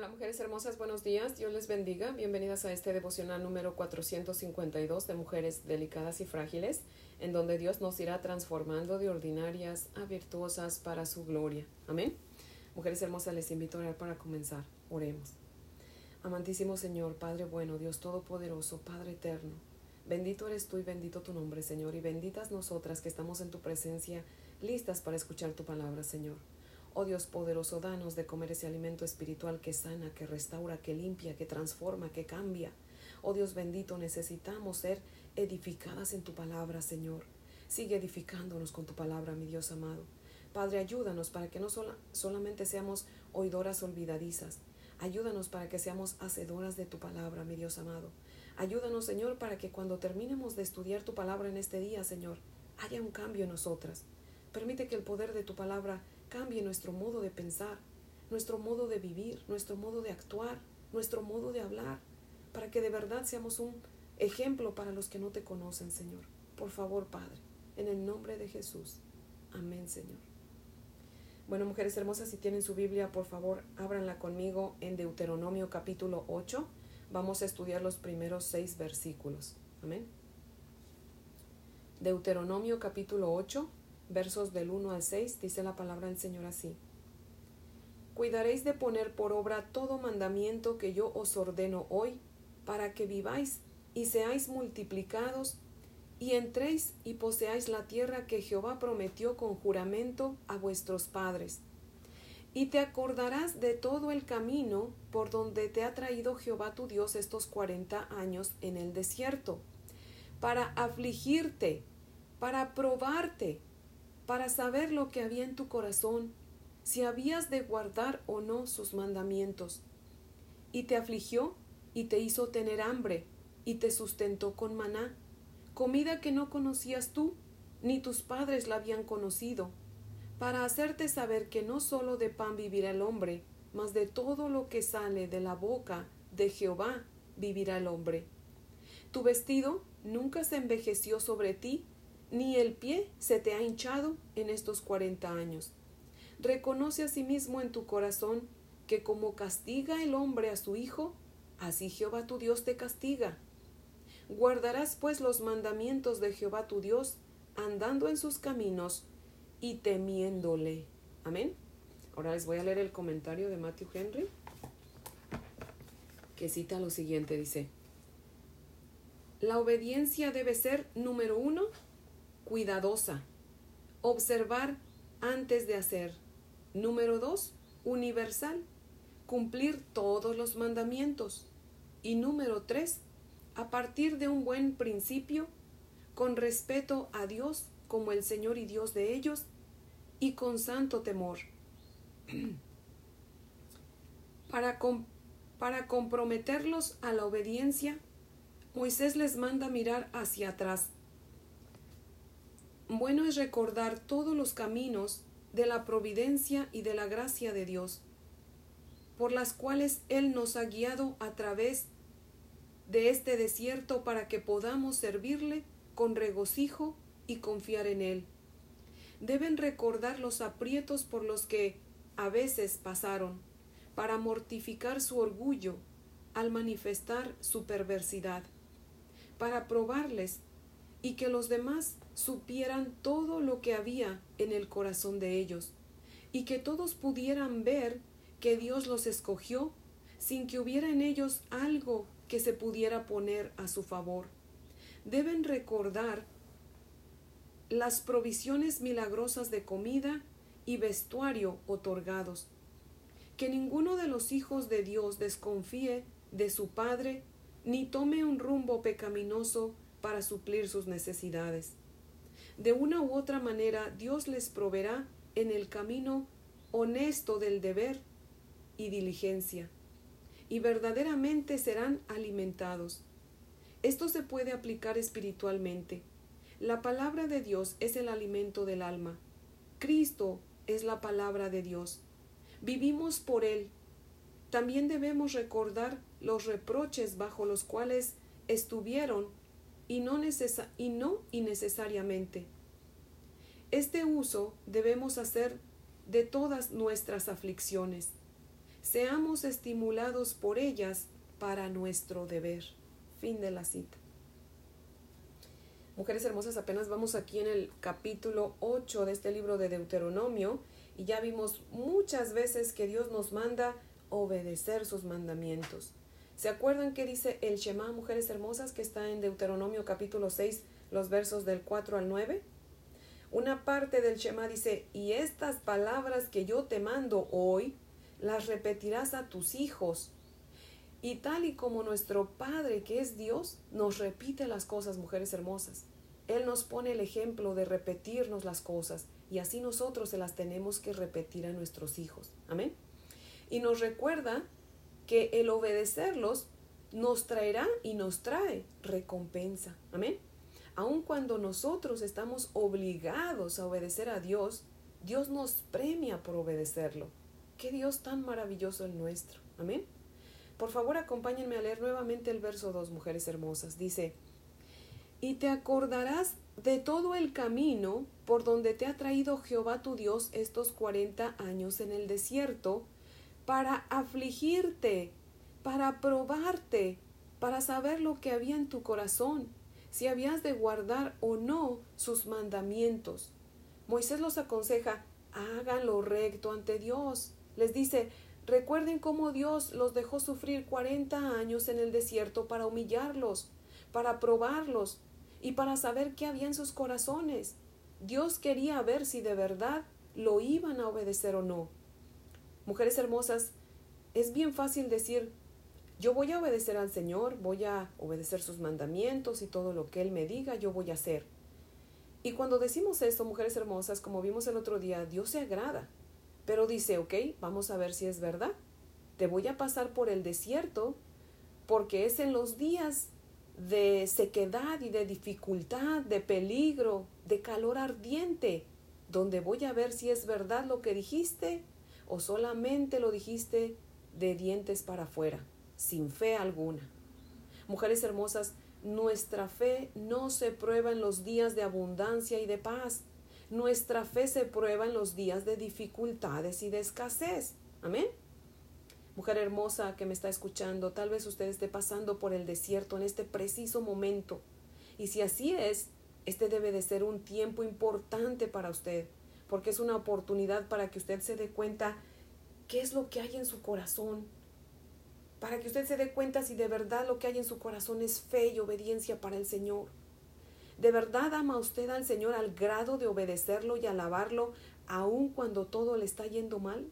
Hola mujeres hermosas, buenos días, Dios les bendiga. Bienvenidas a este devocional número 452 de Mujeres Delicadas y Frágiles, en donde Dios nos irá transformando de ordinarias a virtuosas para su gloria. Amén. Mujeres hermosas, les invito a orar para comenzar. Oremos. Amantísimo Señor, Padre bueno, Dios Todopoderoso, Padre eterno, bendito eres tú y bendito tu nombre, Señor, y benditas nosotras que estamos en tu presencia, listas para escuchar tu palabra, Señor. Oh Dios poderoso, danos de comer ese alimento espiritual que sana, que restaura, que limpia, que transforma, que cambia. Oh Dios bendito, necesitamos ser edificadas en tu palabra, Señor. Sigue edificándonos con tu palabra, mi Dios amado. Padre, ayúdanos para que no solamente seamos oidoras olvidadizas. Ayúdanos para que seamos hacedoras de tu palabra, mi Dios amado. Ayúdanos, Señor, para que cuando terminemos de estudiar tu palabra en este día, Señor, haya un cambio en nosotras. Permite que el poder de tu palabra cambie nuestro modo de pensar, nuestro modo de vivir, nuestro modo de actuar, nuestro modo de hablar, para que de verdad seamos un ejemplo para los que no te conocen, Señor. Por favor, Padre, en el nombre de Jesús. Amén, Señor. Bueno, mujeres hermosas, si tienen su Biblia, por favor, ábranla conmigo en Deuteronomio capítulo 8. Vamos a estudiar los primeros seis versículos. Amén. Deuteronomio capítulo 8, versos del 1 al 6, dice la palabra del Señor así. Cuidaréis de poner por obra todo mandamiento que yo os ordeno hoy, para que viváis y seáis multiplicados, y entréis y poseáis la tierra que Jehová prometió con juramento a vuestros padres. Y te acordarás de todo el camino por donde te ha traído Jehová tu Dios estos cuarenta años en el desierto, para afligirte, para probarte, para saber lo que había en tu corazón, si habías de guardar o no sus mandamientos. Y te afligió y te hizo tener hambre y te sustentó con maná, comida que no conocías tú, ni tus padres la habían conocido, para hacerte saber que no sólo de pan vivirá el hombre, mas de todo lo que sale de la boca de Jehová vivirá el hombre. Tu vestido nunca se envejeció sobre ti, ni el pie se te ha hinchado en estos cuarenta años. Reconoce asimismo en tu corazón que como castiga el hombre a su hijo, así Jehová tu Dios te castiga. Guardarás pues los mandamientos de Jehová tu Dios, andando en sus caminos y temiéndole. Amén. Ahora les voy a leer el comentario de Matthew Henry, que cita lo siguiente, dice, la obediencia debe ser, número uno, cuidadosa. Observar antes de hacer. Número dos, universal. Cumplir todos los mandamientos. Y número tres, a partir de un buen principio, con respeto a Dios como el Señor y Dios de ellos, y con santo temor. Para, para comprometerlos a la obediencia, Moisés les manda mirar hacia atrás bueno es recordar todos los caminos de la providencia y de la gracia de Dios, por las cuales Él nos ha guiado a través de este desierto para que podamos servirle con regocijo y confiar en Él. Deben recordar los aprietos por los que a veces pasaron, para mortificar su orgullo al manifestar su perversidad, para probarles y que los demás supieran todo lo que había en el corazón de ellos, y que todos pudieran ver que Dios los escogió sin que hubiera en ellos algo que se pudiera poner a su favor. Deben recordar las provisiones milagrosas de comida y vestuario otorgados. Que ninguno de los hijos de Dios desconfíe de su Padre, ni tome un rumbo pecaminoso para suplir sus necesidades. De una u otra manera Dios les proveerá en el camino honesto del deber y diligencia, y verdaderamente serán alimentados. Esto se puede aplicar espiritualmente. La palabra de Dios es el alimento del alma. Cristo es la palabra de Dios. Vivimos por Él. También debemos recordar los reproches bajo los cuales estuvieron y no, y no innecesariamente. Este uso debemos hacer de todas nuestras aflicciones. seamos estimulados por ellas para nuestro deber. Fin de la cita. Mujeres hermosas, apenas vamos aquí en el capítulo 8 de este libro de Deuteronomio y ya vimos muchas veces que Dios nos manda obedecer sus mandamientos. ¿Se acuerdan que dice el Shema, mujeres hermosas, que está en Deuteronomio capítulo 6, los versos del 4 al 9? Una parte del Shema dice, y estas palabras que yo te mando hoy, las repetirás a tus hijos. Y tal y como nuestro Padre, que es Dios, nos repite las cosas, mujeres hermosas. Él nos pone el ejemplo de repetirnos las cosas y así nosotros se las tenemos que repetir a nuestros hijos. Amén. Y nos recuerda que el obedecerlos nos traerá y nos trae recompensa. Amén. Aun cuando nosotros estamos obligados a obedecer a Dios, Dios nos premia por obedecerlo. Qué Dios tan maravilloso el nuestro. Amén. Por favor, acompáñenme a leer nuevamente el verso 2, mujeres hermosas. Dice, y te acordarás de todo el camino por donde te ha traído Jehová tu Dios estos cuarenta años en el desierto, para afligirte, para probarte, para saber lo que había en tu corazón, si habías de guardar o no sus mandamientos. Moisés los aconseja, hagan lo recto ante Dios. Les dice, recuerden cómo Dios los dejó sufrir cuarenta años en el desierto para humillarlos, para probarlos, y para saber qué había en sus corazones. Dios quería ver si de verdad lo iban a obedecer o no. Mujeres hermosas, es bien fácil decir, yo voy a obedecer al Señor, voy a obedecer sus mandamientos y todo lo que Él me diga, yo voy a hacer. Y cuando decimos esto, mujeres hermosas, como vimos el otro día, Dios se agrada, pero dice, ok, vamos a ver si es verdad. Te voy a pasar por el desierto porque es en los días de sequedad y de dificultad, de peligro, de calor ardiente, donde voy a ver si es verdad lo que dijiste o solamente lo dijiste de dientes para afuera, sin fe alguna. Mujeres hermosas, nuestra fe no se prueba en los días de abundancia y de paz. Nuestra fe se prueba en los días de dificultades y de escasez. Amén. Mujer hermosa que me está escuchando, tal vez usted esté pasando por el desierto en este preciso momento. Y si así es, este debe de ser un tiempo importante para usted, porque es una oportunidad para que usted se dé cuenta qué es lo que hay en su corazón, para que usted se dé cuenta si de verdad lo que hay en su corazón es fe y obediencia para el Señor. ¿De verdad ama usted al Señor al grado de obedecerlo y alabarlo aun cuando todo le está yendo mal?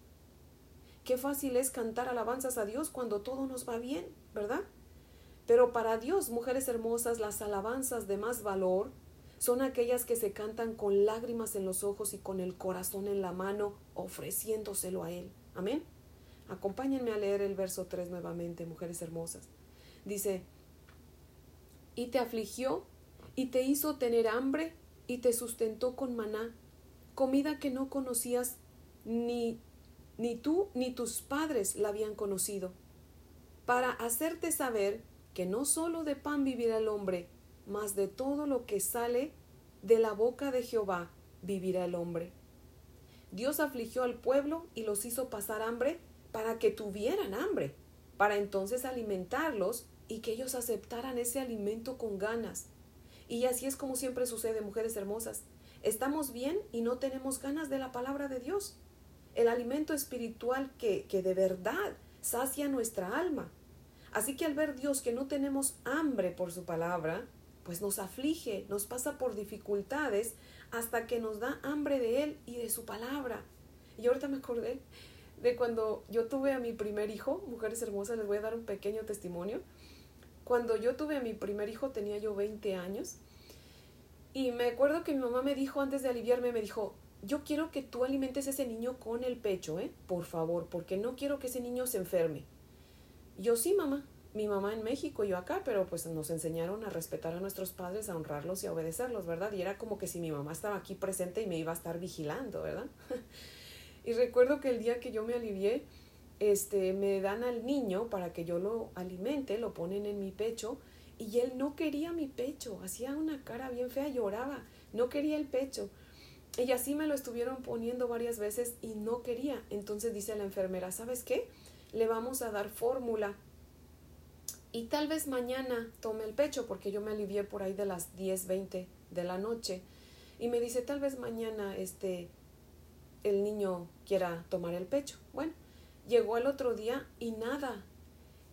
Qué fácil es cantar alabanzas a Dios cuando todo nos va bien, ¿verdad? Pero para Dios, mujeres hermosas, las alabanzas de más valor son aquellas que se cantan con lágrimas en los ojos y con el corazón en la mano, ofreciéndoselo a Él. Amén. Acompáñenme a leer el verso 3 nuevamente, mujeres hermosas. Dice, y te afligió y te hizo tener hambre y te sustentó con maná, comida que no conocías ni ni tú ni tus padres la habían conocido, para hacerte saber que no sólo de pan vivirá el hombre, mas de todo lo que sale de la boca de Jehová vivirá el hombre. Dios afligió al pueblo y los hizo pasar hambre para que tuvieran hambre, para entonces alimentarlos y que ellos aceptaran ese alimento con ganas. Y así es como siempre sucede, mujeres hermosas. Estamos bien y no tenemos ganas de la palabra de Dios el alimento espiritual que, que de verdad sacia nuestra alma. Así que al ver Dios que no tenemos hambre por su palabra, pues nos aflige, nos pasa por dificultades hasta que nos da hambre de Él y de su palabra. Y ahorita me acordé de cuando yo tuve a mi primer hijo, mujeres hermosas, les voy a dar un pequeño testimonio. Cuando yo tuve a mi primer hijo tenía yo 20 años y me acuerdo que mi mamá me dijo antes de aliviarme, me dijo, yo quiero que tú alimentes a ese niño con el pecho, ¿eh? Por favor, porque no quiero que ese niño se enferme. Yo sí, mamá. Mi mamá en México, yo acá, pero pues nos enseñaron a respetar a nuestros padres, a honrarlos y a obedecerlos, ¿verdad? Y era como que si mi mamá estaba aquí presente y me iba a estar vigilando, ¿verdad? y recuerdo que el día que yo me alivié, este, me dan al niño para que yo lo alimente, lo ponen en mi pecho y él no quería mi pecho, hacía una cara bien fea, lloraba, no quería el pecho. Y así me lo estuvieron poniendo varias veces y no quería. Entonces dice la enfermera, ¿sabes qué? le vamos a dar fórmula y tal vez mañana tome el pecho porque yo me alivié por ahí de las 10, 20 de la noche y me dice tal vez mañana este el niño quiera tomar el pecho. Bueno, llegó el otro día y nada.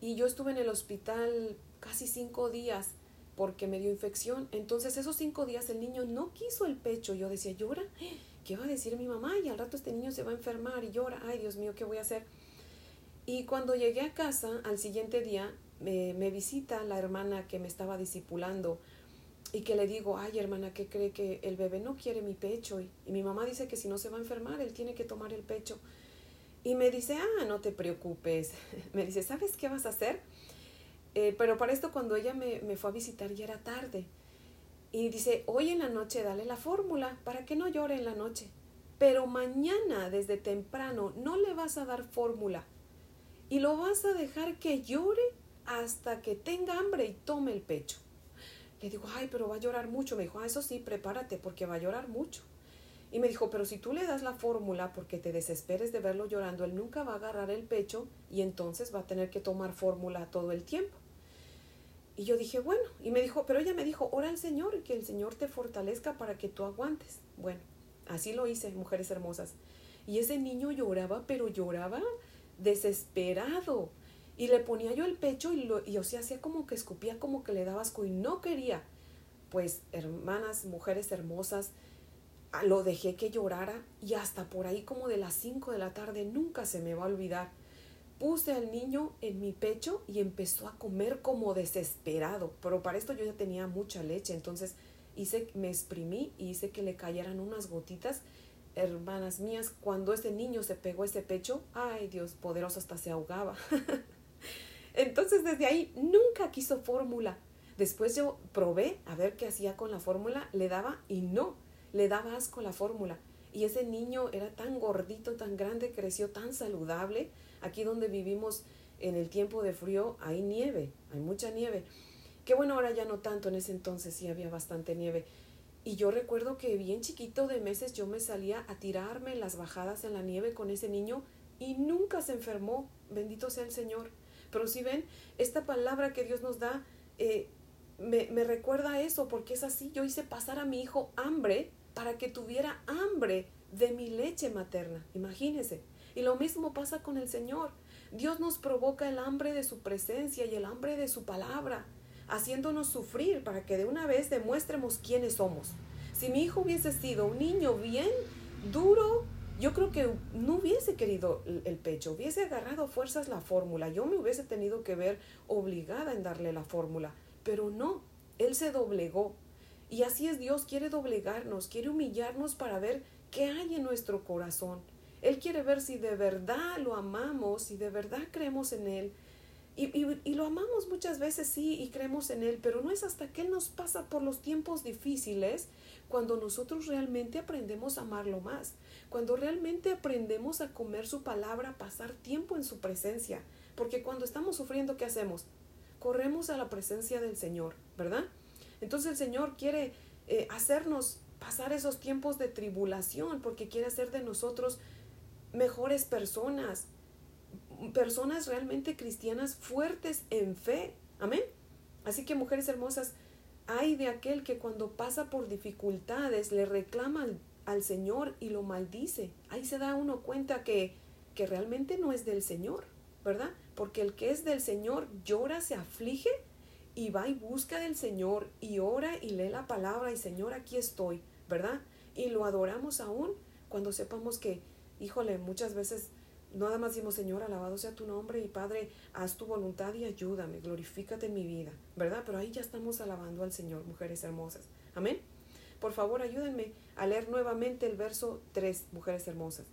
Y yo estuve en el hospital casi cinco días porque me dio infección. Entonces esos cinco días el niño no quiso el pecho. Yo decía, llora, ¿qué va a decir mi mamá? Y al rato este niño se va a enfermar y llora. Ay, Dios mío, ¿qué voy a hacer? Y cuando llegué a casa, al siguiente día, me, visita la hermana que me estaba discipulando y que le digo, ay hermana, ¿qué cree que el bebé no quiere mi pecho? Y, mi mamá dice que si no se va a enfermar, él tiene que tomar el pecho. Y me dice, ah, no te preocupes. me dice, ¿sabes qué vas a hacer? Eh, pero para esto cuando ella me, me fue a visitar ya era tarde. Y dice, hoy en la noche dale la fórmula para que no llore en la noche. Pero mañana desde temprano no le vas a dar fórmula y lo vas a dejar que llore hasta que tenga hambre y tome el pecho. Le digo, ay, pero va a llorar mucho. Me dijo, ah, eso sí, prepárate porque va a llorar mucho. Y me dijo, pero si tú le das la fórmula porque te desesperes de verlo llorando, él nunca va a agarrar el pecho y entonces va a tener que tomar fórmula todo el tiempo. Y yo dije, bueno, y me dijo, pero ella me dijo, ora al Señor, que el Señor te fortalezca para que tú aguantes. Bueno, así lo hice, mujeres hermosas. Y ese niño lloraba, pero lloraba desesperado. Y le ponía yo el pecho y, lo, y o sea, hacía como que escupía, como que le daba asco y no quería. Pues, hermanas, mujeres hermosas, lo dejé que llorara y hasta por ahí como de las 5 de la tarde nunca se me va a olvidar. Puse al niño en mi pecho y empezó a comer como desesperado, pero para esto yo ya tenía mucha leche, entonces hice, me exprimí y hice que le cayeran unas gotitas hermanas mías, cuando ese niño se pegó ese pecho, ay Dios poderoso, hasta se ahogaba. Entonces desde ahí nunca quiso fórmula. Después yo probé a ver qué hacía con la fórmula, le daba y no, le daba asco la fórmula. Y ese niño era tan gordito, tan grande, creció tan saludable. Aquí donde vivimos en el tiempo de frío hay nieve, hay mucha nieve. Qué bueno, ahora ya no tanto, en ese entonces sí había bastante nieve. Y yo recuerdo que bien chiquito de meses yo me salía a tirarme las bajadas en la nieve con ese niño y nunca se enfermó, bendito sea el Señor. Pero si ven, esta palabra que Dios nos da eh, me, me recuerda a eso, porque es así, yo hice pasar a mi hijo hambre para que tuviera hambre de mi leche materna, imagínense. Y lo mismo pasa con el Señor. Dios nos provoca el hambre de su presencia y el hambre de su palabra haciéndonos sufrir para que de una vez demuestremos quiénes somos. Si mi hijo hubiese sido un niño bien duro, yo creo que no hubiese querido el pecho, hubiese agarrado fuerzas la fórmula, yo me hubiese tenido que ver obligada en darle la fórmula, pero no, él se doblegó. Y así es Dios, quiere doblegarnos, quiere humillarnos para ver qué hay en nuestro corazón. Él quiere ver si de verdad lo amamos, si de verdad creemos en Él, y, y, lo amamos muchas veces, sí, y creemos en Él, pero no es hasta que Él nos pasa por los tiempos difíciles cuando nosotros realmente aprendemos a amarlo más, cuando realmente aprendemos a comer su palabra, pasar tiempo en su presencia. Porque cuando estamos sufriendo, ¿qué hacemos? Corremos a la presencia del Señor, ¿verdad? Entonces el Señor quiere eh, hacernos pasar esos tiempos de tribulación porque quiere hacer de nosotros mejores personas, personas realmente cristianas fuertes en fe. Amén. Así que mujeres hermosas, hay de aquel que cuando pasa por dificultades le reclama al, Señor y lo maldice. Ahí se da uno cuenta que, que realmente no es del Señor, ¿verdad? Porque el que es del Señor llora, se aflige y va y busca del Señor y ora y lee la palabra y Señor, aquí estoy, ¿verdad? Y lo adoramos aún cuando sepamos que, híjole, muchas veces Nada más decimos, Señor, alabado sea tu nombre y Padre, haz tu voluntad y ayúdame, glorifícate en mi vida, ¿verdad? Pero ahí ya estamos alabando al Señor, mujeres hermosas. Amén. Por favor, ayúdenme a leer nuevamente el verso 3, mujeres hermosas.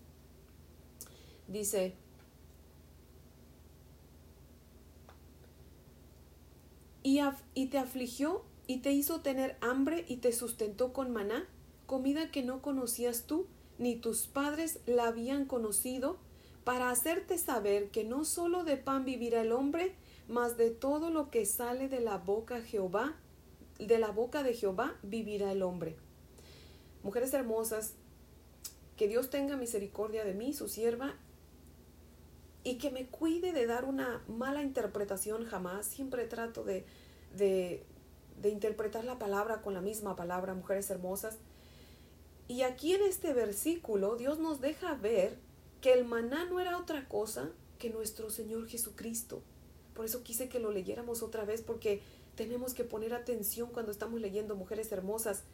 Dice, y, te afligió y te hizo tener hambre y te sustentó con maná, comida que no conocías tú, ni tus padres la habían conocido, para hacerte saber que no solo de pan vivirá el hombre, mas de todo lo que sale de la boca Jehová, de la boca de Jehová vivirá el hombre. Mujeres hermosas, que Dios tenga misericordia de mí, su sierva, y que me cuide de dar una mala interpretación jamás. Siempre trato de, de, interpretar la palabra con la misma palabra, mujeres hermosas. Y aquí en este versículo Dios nos deja ver que el maná no era otra cosa que nuestro Señor Jesucristo. Por eso quise que lo leyéramos otra vez porque tenemos que poner atención cuando estamos leyendo Mujeres Hermosas.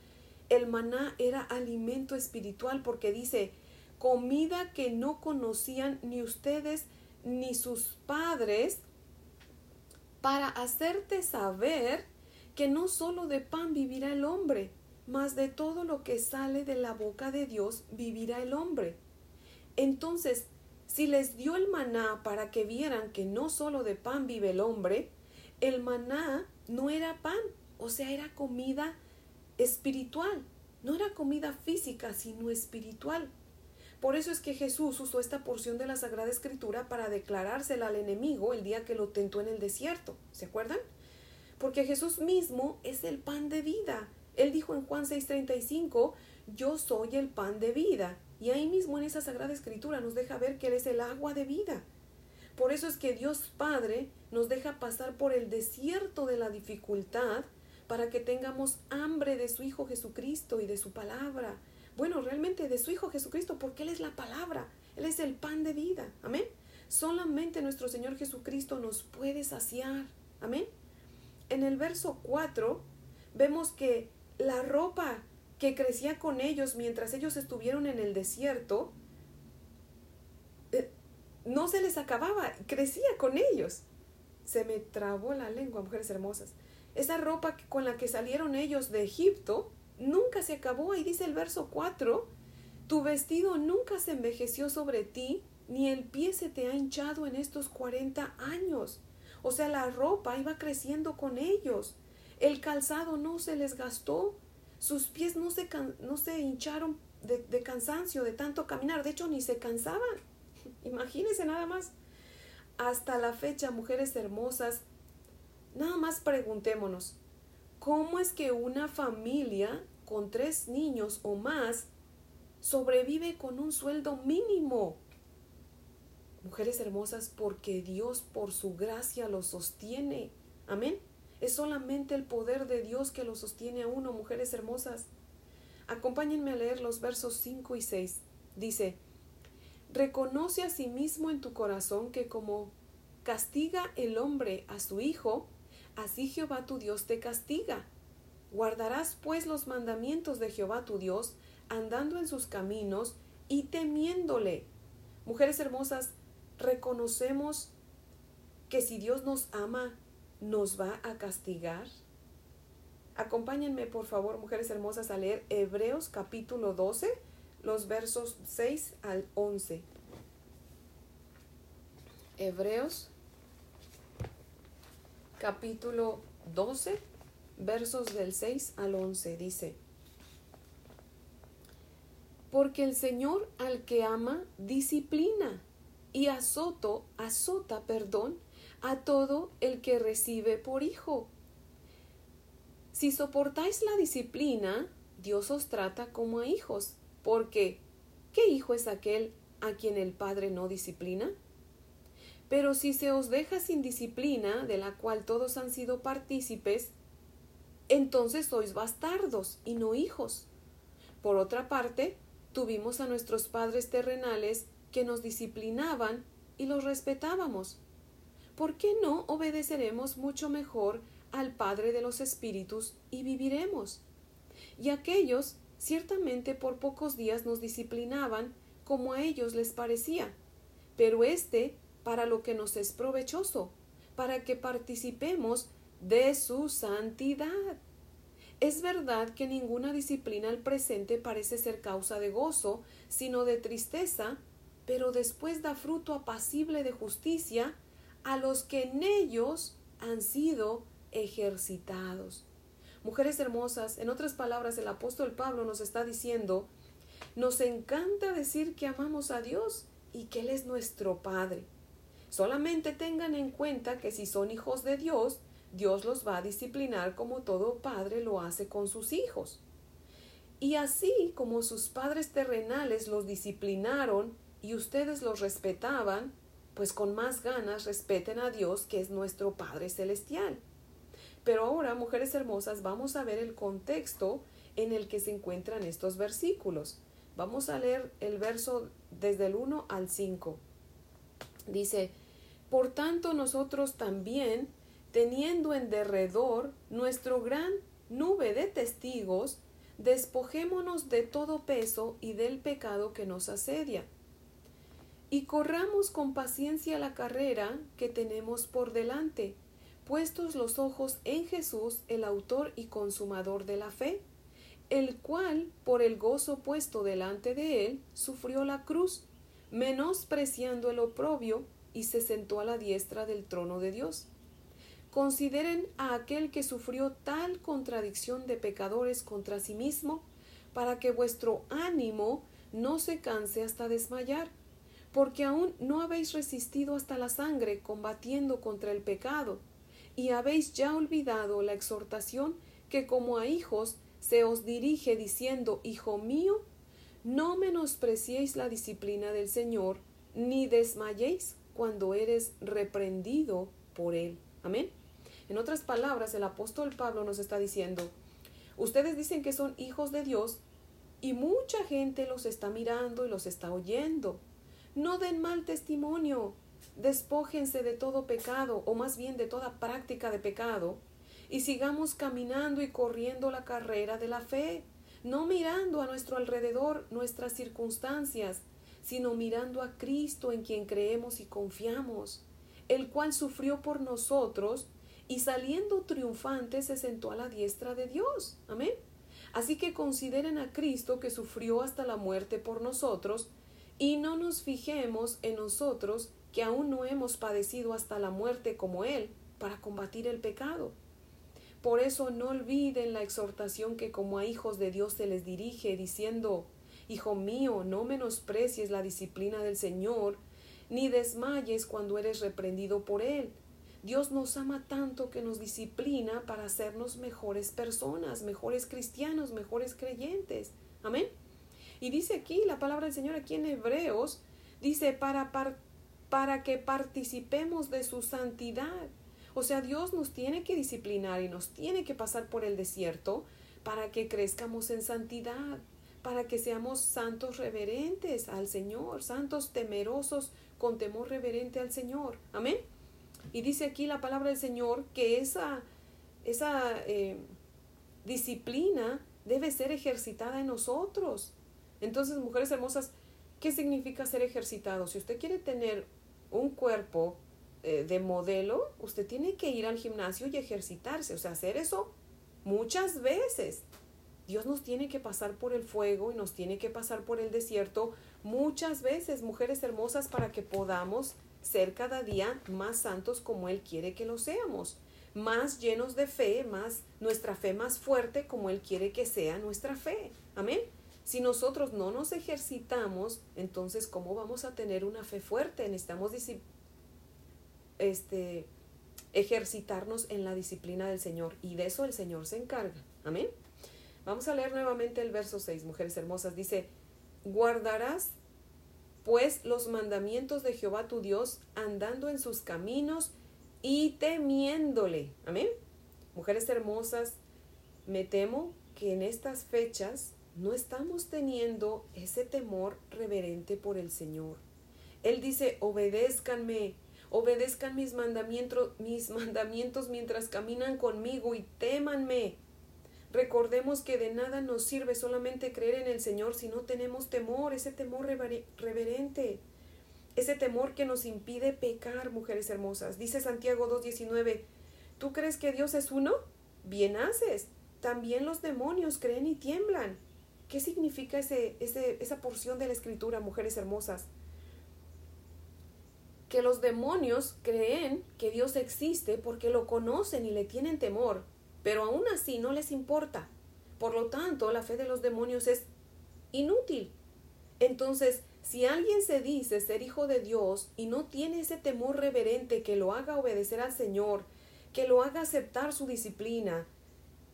El maná era alimento espiritual porque dice, comida que no conocían ni ustedes ni sus padres, para hacerte saber que no solo de pan vivirá el hombre, mas de todo lo que sale de la boca de Dios vivirá el hombre. Entonces, si les dio el maná para que vieran que no solo de pan vive el hombre, el maná no era pan, o sea, era comida espiritual, no era comida física, sino espiritual. Por eso es que Jesús usó esta porción de la Sagrada Escritura para declarársela al enemigo el día que lo tentó en el desierto. ¿Se acuerdan? Porque Jesús mismo es el pan de vida. Él dijo en Juan 6:35, yo soy el pan de vida. Y ahí mismo en esa Sagrada Escritura nos deja ver que Él es el agua de vida. Por eso es que Dios Padre nos deja pasar por el desierto de la dificultad para que tengamos hambre de su Hijo Jesucristo y de su palabra, bueno, realmente de su Hijo Jesucristo, porque Él es la palabra, Él es el pan de vida. Amén. Solamente nuestro Señor Jesucristo nos puede saciar. Amén. En el verso 4 vemos que la ropa que crecía con ellos mientras ellos estuvieron en el desierto, eh, no se les acababa, crecía con ellos. Se me trabó la lengua, mujeres hermosas. Esa ropa con la que salieron ellos de Egipto, nunca se acabó. Ahí dice el verso 4, tu vestido nunca se envejeció sobre ti, ni el pie se te ha hinchado en estos 40 años. O sea, la ropa iba creciendo con ellos. El calzado no se les gastó. Sus pies no se, no se hincharon de, de cansancio, de tanto caminar. De hecho, ni se cansaban. Imagínense nada más. Hasta la fecha, mujeres hermosas, nada más preguntémonos, ¿Cómo es que una familia con tres niños o más sobrevive con un sueldo mínimo? Mujeres hermosas, porque Dios por su gracia los sostiene. Amén. Es solamente el poder de Dios que lo sostiene a uno, mujeres hermosas. Acompáñenme a leer los versos 5 y 6. Dice, Reconoce a sí mismo en tu corazón que como castiga el hombre a su hijo, así Jehová tu Dios te castiga. Guardarás pues los mandamientos de Jehová tu Dios, andando en sus caminos y temiéndole. Mujeres hermosas, reconocemos que si Dios nos ama, nos va a castigar. Acompáñenme, por favor, mujeres hermosas, a leer Hebreos capítulo 12, los versos 6 al 11. Hebreos capítulo 12, versos del 6 al 11, dice, Porque el Señor al que ama disciplina y azoto, azota, perdón, a todo el que recibe por hijo. Si soportáis la disciplina, Dios os trata como a hijos, porque ¿qué hijo es aquel a quien el Padre no disciplina? Pero si se os deja sin disciplina, de la cual todos han sido partícipes, entonces sois bastardos y no hijos. Por otra parte, tuvimos a nuestros padres terrenales que nos disciplinaban y los respetábamos. ¿Por qué no obedeceremos mucho mejor al Padre de los Espíritus y viviremos? Y aquellos ciertamente por pocos días nos disciplinaban como a ellos les parecía, pero éste para lo que nos es provechoso, para que participemos de su santidad. Es verdad que ninguna disciplina al presente parece ser causa de gozo, sino de tristeza, pero después da fruto apacible de justicia a los que en ellos han sido ejercitados. Mujeres hermosas, en otras palabras, el apóstol Pablo nos está diciendo, nos encanta decir que amamos a Dios y que Él es nuestro Padre. Solamente tengan en cuenta que si son hijos de Dios, Dios los va a disciplinar como todo padre lo hace con sus hijos. Y así como sus padres terrenales los disciplinaron y ustedes los respetaban, pues con más ganas respeten a Dios que es nuestro Padre Celestial. Pero ahora, mujeres hermosas, vamos a ver el contexto en el que se encuentran estos versículos. Vamos a leer el verso desde el 1 al 5. Dice, por tanto nosotros también, teniendo en derredor nuestro gran nube de testigos, despojémonos de todo peso y del pecado que nos asedia y corramos con paciencia la carrera que tenemos por delante, puestos los ojos en Jesús, el autor y consumador de la fe, el cual, por el gozo puesto delante de él, sufrió la cruz, menospreciando el oprobio, y se sentó a la diestra del trono de Dios. Consideren a aquel que sufrió tal contradicción de pecadores contra sí mismo, para que vuestro ánimo no se canse hasta desmayar porque aún no habéis resistido hasta la sangre combatiendo contra el pecado, y habéis ya olvidado la exhortación que como a hijos se os dirige diciendo, Hijo mío, no menospreciéis la disciplina del Señor, ni desmayéis cuando eres reprendido por Él. Amén. En otras palabras, el apóstol Pablo nos está diciendo, ustedes dicen que son hijos de Dios y mucha gente los está mirando y los está oyendo. No den mal testimonio. Despójense de todo pecado, o más bien de toda práctica de pecado, y sigamos caminando y corriendo la carrera de la fe, no mirando a nuestro alrededor nuestras circunstancias, sino mirando a Cristo en quien creemos y confiamos, el cual sufrió por nosotros y saliendo triunfante se sentó a la diestra de Dios. Amén. Así que consideren a Cristo que sufrió hasta la muerte por nosotros, y no nos fijemos en nosotros que aún no hemos padecido hasta la muerte como Él para combatir el pecado. Por eso no olviden la exhortación que como a hijos de Dios se les dirige, diciendo, Hijo mío, no menosprecies la disciplina del Señor, ni desmayes cuando eres reprendido por Él. Dios nos ama tanto que nos disciplina para hacernos mejores personas, mejores cristianos, mejores creyentes. Amén. Y dice aquí la palabra del Señor aquí en Hebreos, dice, para, para que participemos de su santidad. O sea, Dios nos tiene que disciplinar y nos tiene que pasar por el desierto para que crezcamos en santidad, para que seamos santos reverentes al Señor, santos temerosos con temor reverente al Señor. Amén. Y dice aquí la palabra del Señor que esa, esa eh, disciplina debe ser ejercitada en nosotros. Entonces, mujeres hermosas, ¿qué significa ser ejercitado? Si usted quiere tener un cuerpo eh, de modelo, usted tiene que ir al gimnasio y ejercitarse, o sea, hacer eso muchas veces. Dios nos tiene que pasar por el fuego y nos tiene que pasar por el desierto muchas veces, mujeres hermosas, para que podamos ser cada día más santos como Él quiere que lo seamos, más llenos de fe, más nuestra fe más fuerte como Él quiere que sea nuestra fe. Amén. Si nosotros no nos ejercitamos, entonces ¿cómo vamos a tener una fe fuerte? Necesitamos este, ejercitarnos en la disciplina del Señor y de eso el Señor se encarga. Amén. Vamos a leer nuevamente el verso 6, mujeres hermosas. Dice, guardarás pues los mandamientos de Jehová tu Dios andando en sus caminos y temiéndole. Amén. Mujeres hermosas, me temo que en estas fechas no estamos teniendo ese temor reverente por el Señor. Él dice, obedézcanme, obedezcan mis mandamientos, mis mandamientos mientras caminan conmigo y témanme. Recordemos que de nada nos sirve solamente creer en el Señor si no tenemos temor, ese temor reverente, ese temor que nos impide pecar, mujeres hermosas. Dice Santiago 2.19, ¿tú crees que Dios es uno? Bien haces. También los demonios creen y tiemblan. ¿Qué significa ese, esa porción de la escritura, mujeres hermosas? Que los demonios creen que Dios existe porque lo conocen y le tienen temor, pero aún así no les importa. Por lo tanto, la fe de los demonios es inútil. Entonces, si alguien se dice ser hijo de Dios y no tiene ese temor reverente que lo haga obedecer al Señor, que lo haga aceptar su disciplina,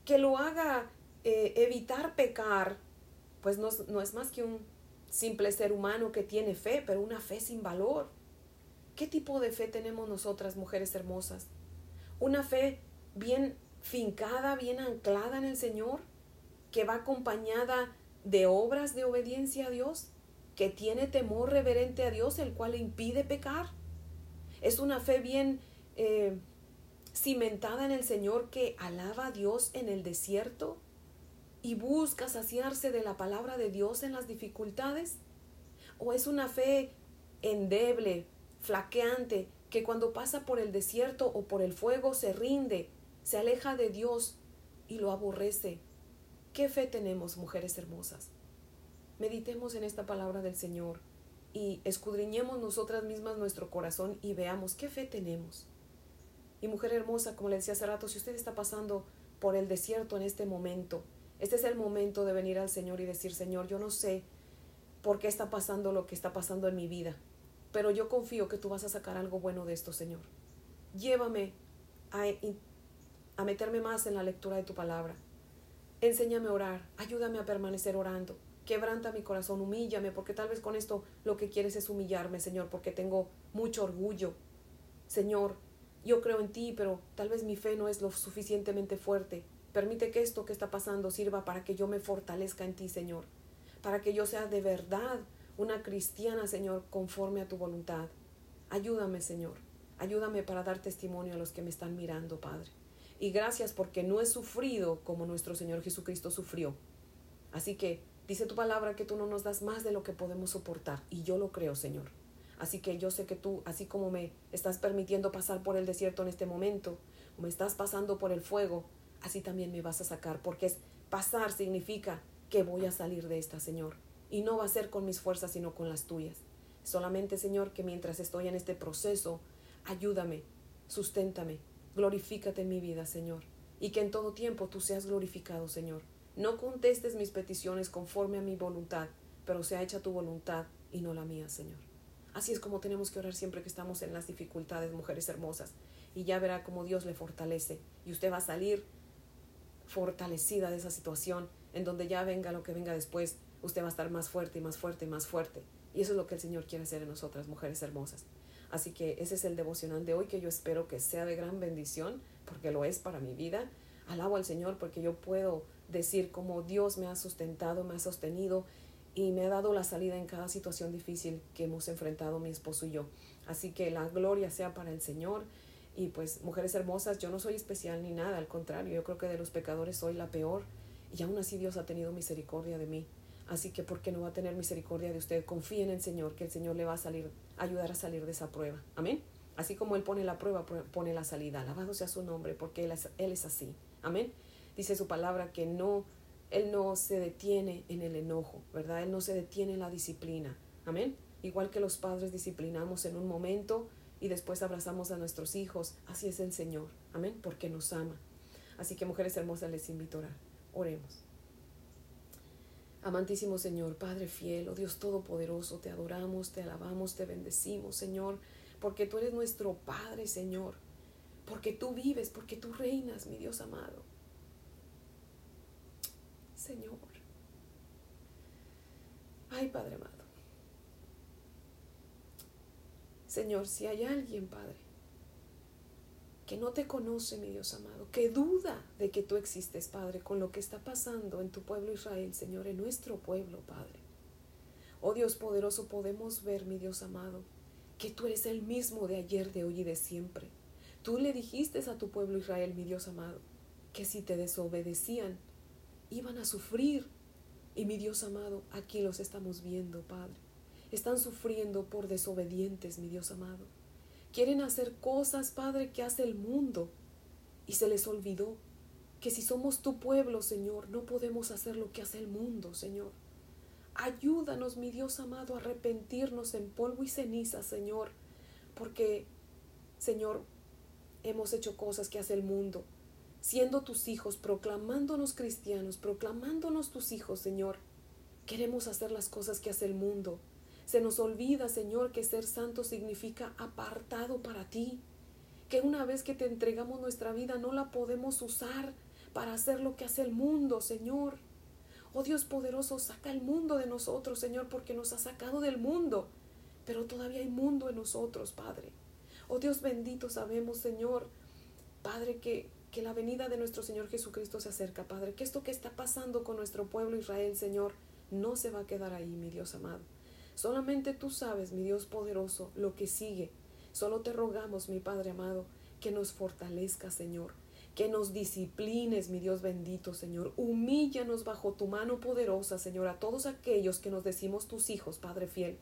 que lo haga eh, evitar pecar, pues no, es más que un simple ser humano que tiene fe, pero una fe sin valor. ¿Qué tipo de fe tenemos nosotras, mujeres hermosas? ¿Una fe bien fincada, bien anclada en el Señor, que va acompañada de obras de obediencia a Dios, que tiene temor reverente a Dios, el cual le impide pecar? ¿Es una fe bien eh, cimentada en el Señor que alaba a Dios en el desierto y busca saciarse de la palabra de Dios en las dificultades? ¿O es una fe endeble, flaqueante, que cuando pasa por el desierto o por el fuego se rinde, se aleja de Dios y lo aborrece? ¿Qué fe tenemos, mujeres hermosas? Meditemos en esta palabra del Señor y escudriñemos nosotras mismas nuestro corazón y veamos qué fe tenemos. Y mujer hermosa, como le decía hace rato, si usted está pasando por el desierto en este momento, este es el momento de venir al Señor y decir, Señor, yo no sé por qué está pasando lo que está pasando en mi vida, pero yo confío que tú vas a sacar algo bueno de esto, Señor. Llévame a, meterme más en la lectura de tu palabra. Enséñame a orar, ayúdame a permanecer orando. Quebranta mi corazón, humíllame, porque tal vez con esto lo que quieres es humillarme, Señor, porque tengo mucho orgullo. Señor, yo creo en ti, pero tal vez mi fe no es lo suficientemente fuerte. Permite que esto que está pasando sirva para que yo me fortalezca en ti, Señor, para que yo sea de verdad una cristiana, Señor, conforme a tu voluntad. Ayúdame, Señor, ayúdame para dar testimonio a los que me están mirando, Padre. Y gracias porque no he sufrido como nuestro Señor Jesucristo sufrió. Así que dice tu palabra que tú no nos das más de lo que podemos soportar. Y yo lo creo, Señor. Así que yo sé que tú, así como me estás permitiendo pasar por el desierto en este momento, me estás pasando por el fuego, así también me vas a sacar, porque es pasar significa que voy a salir de esta, Señor. Y no va a ser con mis fuerzas, sino con las tuyas. Solamente, Señor, que mientras estoy en este proceso, ayúdame, susténtame, glorifícate en mi vida, Señor. Y que en todo tiempo tú seas glorificado, Señor. No contestes mis peticiones conforme a mi voluntad, pero sea hecha tu voluntad y no la mía, Señor. Así es como tenemos que orar siempre que estamos en las dificultades, mujeres hermosas. Y ya verá cómo Dios le fortalece. Y usted va a salir fortalecida de esa situación, en donde ya venga lo que venga después, usted va a estar más fuerte y más fuerte y más fuerte. Y eso es lo que el Señor quiere hacer en nosotras, mujeres hermosas. Así que ese es el devocional de hoy que yo espero que sea de gran bendición, porque lo es para mi vida. Alabo al Señor porque yo puedo decir cómo Dios me ha sustentado, me ha sostenido y me ha dado la salida en cada situación difícil que hemos enfrentado mi esposo y yo. Así que la gloria sea para el Señor. Y pues, mujeres hermosas, yo no soy especial ni nada, al contrario, yo creo que de los pecadores soy la peor. Y aún así Dios ha tenido misericordia de mí. Así que, ¿por qué no va a tener misericordia de usted? Confíe en el Señor, que el Señor le va a salir, ayudar a salir de esa prueba. Amén. Así como Él pone la prueba, pone la salida. Alabado sea su nombre, porque Él es, él es así. Amén. Dice su palabra que no él no se detiene en el enojo, ¿verdad? Él no se detiene en la disciplina. Amén. Igual que los padres disciplinamos en un momento y después abrazamos a nuestros hijos, así es el Señor. Amén. Porque nos ama. Así que mujeres hermosas les invito a orar. Oremos. Amantísimo Señor, Padre fiel, oh Dios Todopoderoso, te adoramos, te alabamos, te bendecimos, Señor, porque tú eres nuestro Padre, Señor, porque tú vives, porque tú reinas, mi Dios amado. Señor. Ay, Padre amado. Señor, si hay alguien, Padre, que no te conoce, mi Dios amado, que duda de que tú existes, Padre, con lo que está pasando en tu pueblo Israel, Señor, en nuestro pueblo, Padre. Oh Dios poderoso, podemos ver, mi Dios amado, que tú eres el mismo de ayer, de hoy y de siempre. Tú le dijiste a tu pueblo Israel, mi Dios amado, que si te desobedecían, iban a sufrir. Y mi Dios amado, aquí los estamos viendo, Padre. Están sufriendo por desobedientes, mi Dios amado. Quieren hacer cosas, Padre, que hace el mundo. Y se les olvidó que si somos tu pueblo, Señor, no podemos hacer lo que hace el mundo, Señor. Ayúdanos, mi Dios amado, a arrepentirnos en polvo y ceniza, Señor, porque, Señor, hemos hecho cosas que hace el mundo siendo tus hijos, proclamándonos cristianos, proclamándonos tus hijos, Señor. Queremos hacer las cosas que hace el mundo. Se nos olvida, Señor, que ser santo significa apartado para ti, que una vez que te entregamos nuestra vida no la podemos usar para hacer lo que hace el mundo, Señor. Oh Dios poderoso, saca el mundo de nosotros, Señor, porque nos ha sacado del mundo. pero todavía hay mundo en nosotros, Padre. Oh Dios bendito, sabemos, Señor, Padre, que, que la venida de nuestro Señor Jesucristo se acerca, Padre, que esto que está pasando con nuestro pueblo Israel, Señor, no se va a quedar ahí, mi Dios amado. Solamente tú sabes, mi Dios poderoso, lo que sigue. Solo te rogamos, mi Padre amado, que nos fortalezca, Señor, que nos disciplines, mi Dios bendito, Señor. Humíllanos bajo tu mano poderosa, Señor, a todos aquellos que nos decimos tus hijos, Padre fiel.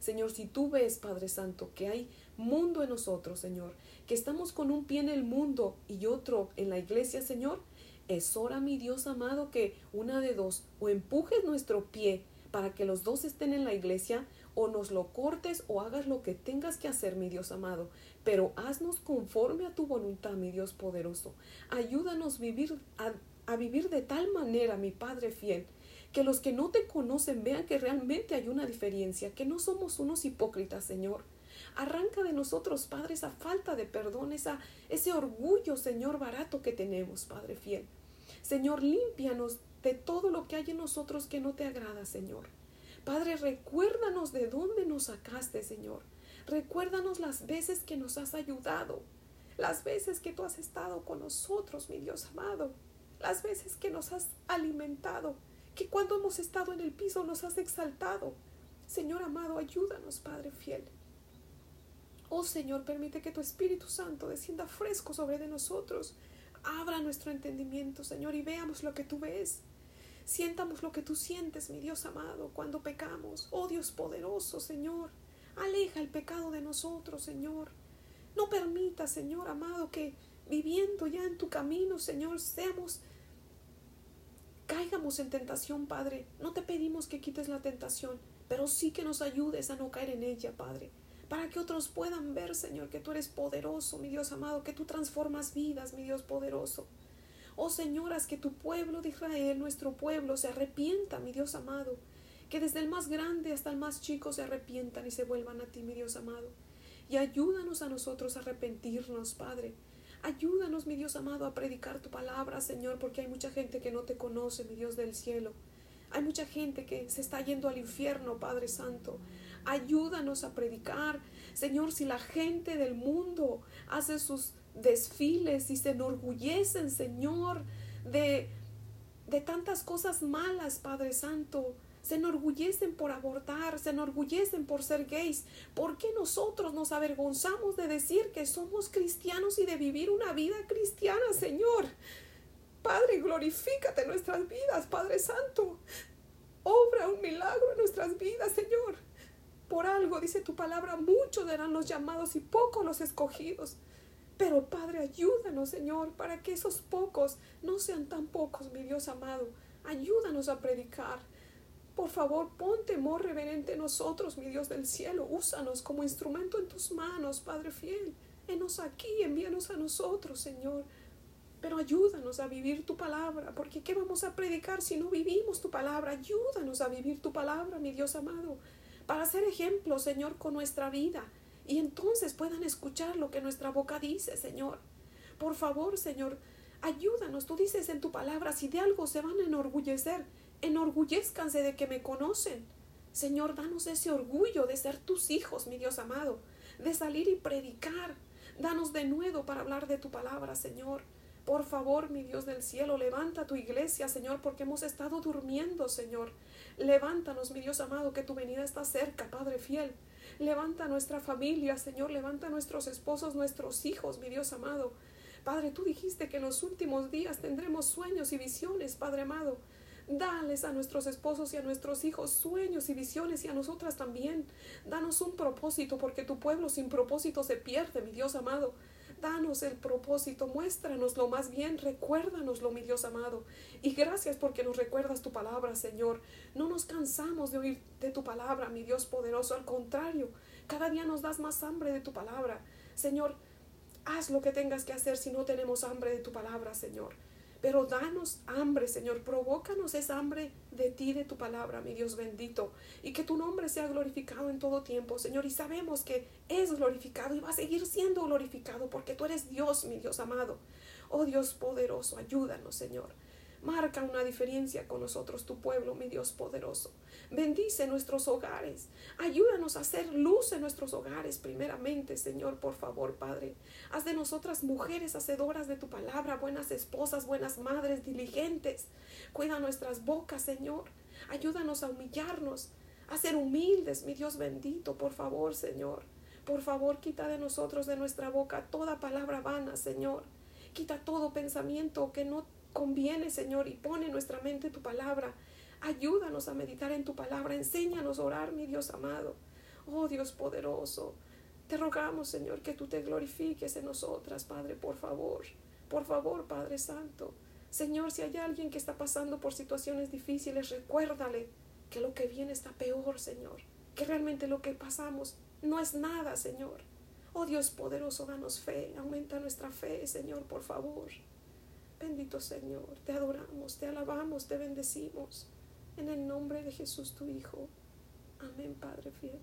Señor, si tú ves, Padre Santo, que hay mundo en nosotros, Señor, que estamos con un pie en el mundo y otro en la iglesia, Señor, es hora, mi Dios amado, que una de dos, o empujes nuestro pie para que los dos estén en la iglesia, o nos lo cortes o hagas lo que tengas que hacer, mi Dios amado, pero haznos conforme a tu voluntad, mi Dios poderoso. Ayúdanos vivir a, a vivir de tal manera, mi Padre fiel, que los que no te conocen vean que realmente hay una diferencia, que no somos unos hipócritas, Señor. Arranca de nosotros, Padre, esa falta de perdón, esa, ese orgullo, Señor, barato que tenemos, Padre fiel. Señor, límpianos de todo lo que hay en nosotros que no te agrada, Señor. Padre, recuérdanos de dónde nos sacaste, Señor. Recuérdanos las veces que nos has ayudado, las veces que tú has estado con nosotros, mi Dios amado, las veces que nos has alimentado, que cuando hemos estado en el piso nos has exaltado. Señor amado, ayúdanos, Padre fiel. Oh Señor, permite que tu Espíritu Santo descienda fresco sobre de nosotros. Abra nuestro entendimiento, Señor, y veamos lo que tú ves. Sientamos lo que tú sientes, mi Dios amado, cuando pecamos. Oh Dios poderoso, Señor. Aleja el pecado de nosotros, Señor. No permita, Señor amado, que viviendo ya en tu camino, Señor, seamos caigamos en tentación, Padre. No te pedimos que quites la tentación, pero sí que nos ayudes a no caer en ella, Padre. Para que otros puedan ver, Señor, que tú eres poderoso, mi Dios amado, que tú transformas vidas, mi Dios poderoso. Oh Señoras, que tu pueblo de Israel, nuestro pueblo, se arrepienta, mi Dios amado. Que desde el más grande hasta el más chico se arrepientan y se vuelvan a ti, mi Dios amado. Y ayúdanos a nosotros a arrepentirnos, Padre Ayúdanos, mi Dios amado, a predicar tu palabra, Señor, porque hay mucha gente que no te conoce, mi Dios del cielo. Hay mucha gente que se está yendo al infierno, Padre Santo. Ayúdanos a predicar. Señor, si la gente del mundo hace sus desfiles y se enorgullecen, Señor, de, de tantas cosas malas, Padre Santo, se enorgullecen por abortar, se enorgullecen por ser gays. ¿Por qué nosotros nos avergonzamos de decir que somos cristianos y de vivir una vida cristiana, Señor? Padre, glorifícate nuestras vidas, Padre Santo. Obra un milagro en nuestras vidas, Señor. Por algo, dice tu palabra, muchos eran los llamados y pocos los escogidos. Pero Padre, ayúdanos, Señor, para que esos pocos no sean tan pocos, mi Dios amado. Ayúdanos a predicar. Por favor, pon temor reverente en nosotros, mi Dios del cielo. Úsanos como instrumento en tus manos, Padre fiel. Enos aquí, envíanos a nosotros, Señor. Pero ayúdanos a vivir tu palabra, porque ¿qué vamos a predicar si no vivimos tu palabra? Ayúdanos a vivir tu palabra, mi Dios amado, para ser ejemplo, Señor, con nuestra vida. Y entonces puedan escuchar lo que nuestra boca dice, Señor. Por favor, Señor, ayúdanos. Tú dices en tu palabra, si de algo se van a enorgullecer, enorgullezcanse de que me conocen. Señor, danos ese orgullo de ser tus hijos, mi Dios amado, de salir y predicar. Danos de nuevo para hablar de tu palabra, Señor. Por favor, mi Dios del cielo, levanta tu iglesia, Señor, porque hemos estado durmiendo, Señor. Levántanos, mi Dios amado, que tu venida está cerca, Padre fiel. Levanta nuestra familia, Señor, levanta nuestros esposos, nuestros hijos, mi Dios amado. Padre, tú dijiste que en los últimos días tendremos sueños y visiones, Padre amado. Dales a nuestros esposos y a nuestros hijos sueños y visiones y a nosotras también. Danos un propósito porque tu pueblo sin propósito se pierde, mi Dios amado. Danos el propósito, muéstranoslo más bien, recuérdanoslo, mi Dios amado. Y gracias porque nos recuerdas tu palabra, Señor. No nos cansamos de oír de tu palabra, mi Dios poderoso. Al contrario, cada día nos das más hambre de tu palabra. Señor, haz lo que tengas que hacer si no tenemos hambre de tu palabra, Señor. Pero danos hambre, Señor, provócanos esa hambre de ti, de tu palabra, mi Dios bendito, y que tu nombre sea glorificado en todo tiempo, Señor. Y sabemos que es glorificado y va a seguir siendo glorificado porque tú eres Dios, mi Dios amado. Oh Dios poderoso, ayúdanos, Señor. Marca una diferencia con nosotros, tu pueblo, mi Dios poderoso. Bendice nuestros hogares. Ayúdanos a hacer luz en nuestros hogares, primeramente, Señor, por favor, Padre. Haz de nosotras mujeres hacedoras de tu palabra, buenas esposas, buenas madres, diligentes. Cuida nuestras bocas, Señor. Ayúdanos a humillarnos, a ser humildes, mi Dios bendito, por favor, Señor. Por favor, quita de nosotros, de nuestra boca, toda palabra vana, Señor. Quita todo pensamiento que no conviene, Señor, y pone en nuestra mente tu palabra. Ayúdanos a meditar en tu palabra. Enséñanos a orar, mi Dios amado. Oh Dios poderoso. Te rogamos, Señor, que tú te glorifiques en nosotras, Padre, por favor. Por favor, Padre Santo. Señor, si hay alguien que está pasando por situaciones difíciles, recuérdale que lo que viene está peor, Señor. Que realmente lo que pasamos no es nada, Señor. Oh Dios poderoso, danos fe, aumenta nuestra fe, Señor, por favor. Bendito Señor, te adoramos, te alabamos, te bendecimos. En el nombre de Jesús, tu Hijo. Amén, Padre fiel.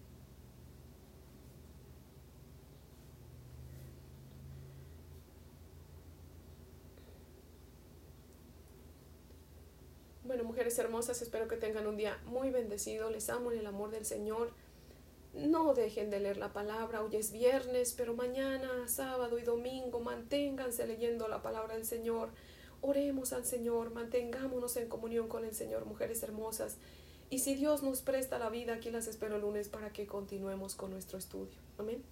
Bueno, mujeres hermosas, espero que tengan un día muy bendecido. Les amo en el amor del Señor. No dejen de leer la palabra, hoy es viernes, pero mañana, sábado y domingo, manténganse leyendo la palabra del Señor. Oremos al Señor, mantengámonos en comunión con el Señor, mujeres hermosas. Y si Dios nos presta la vida, aquí las espero el lunes para que continuemos con nuestro estudio. Amén.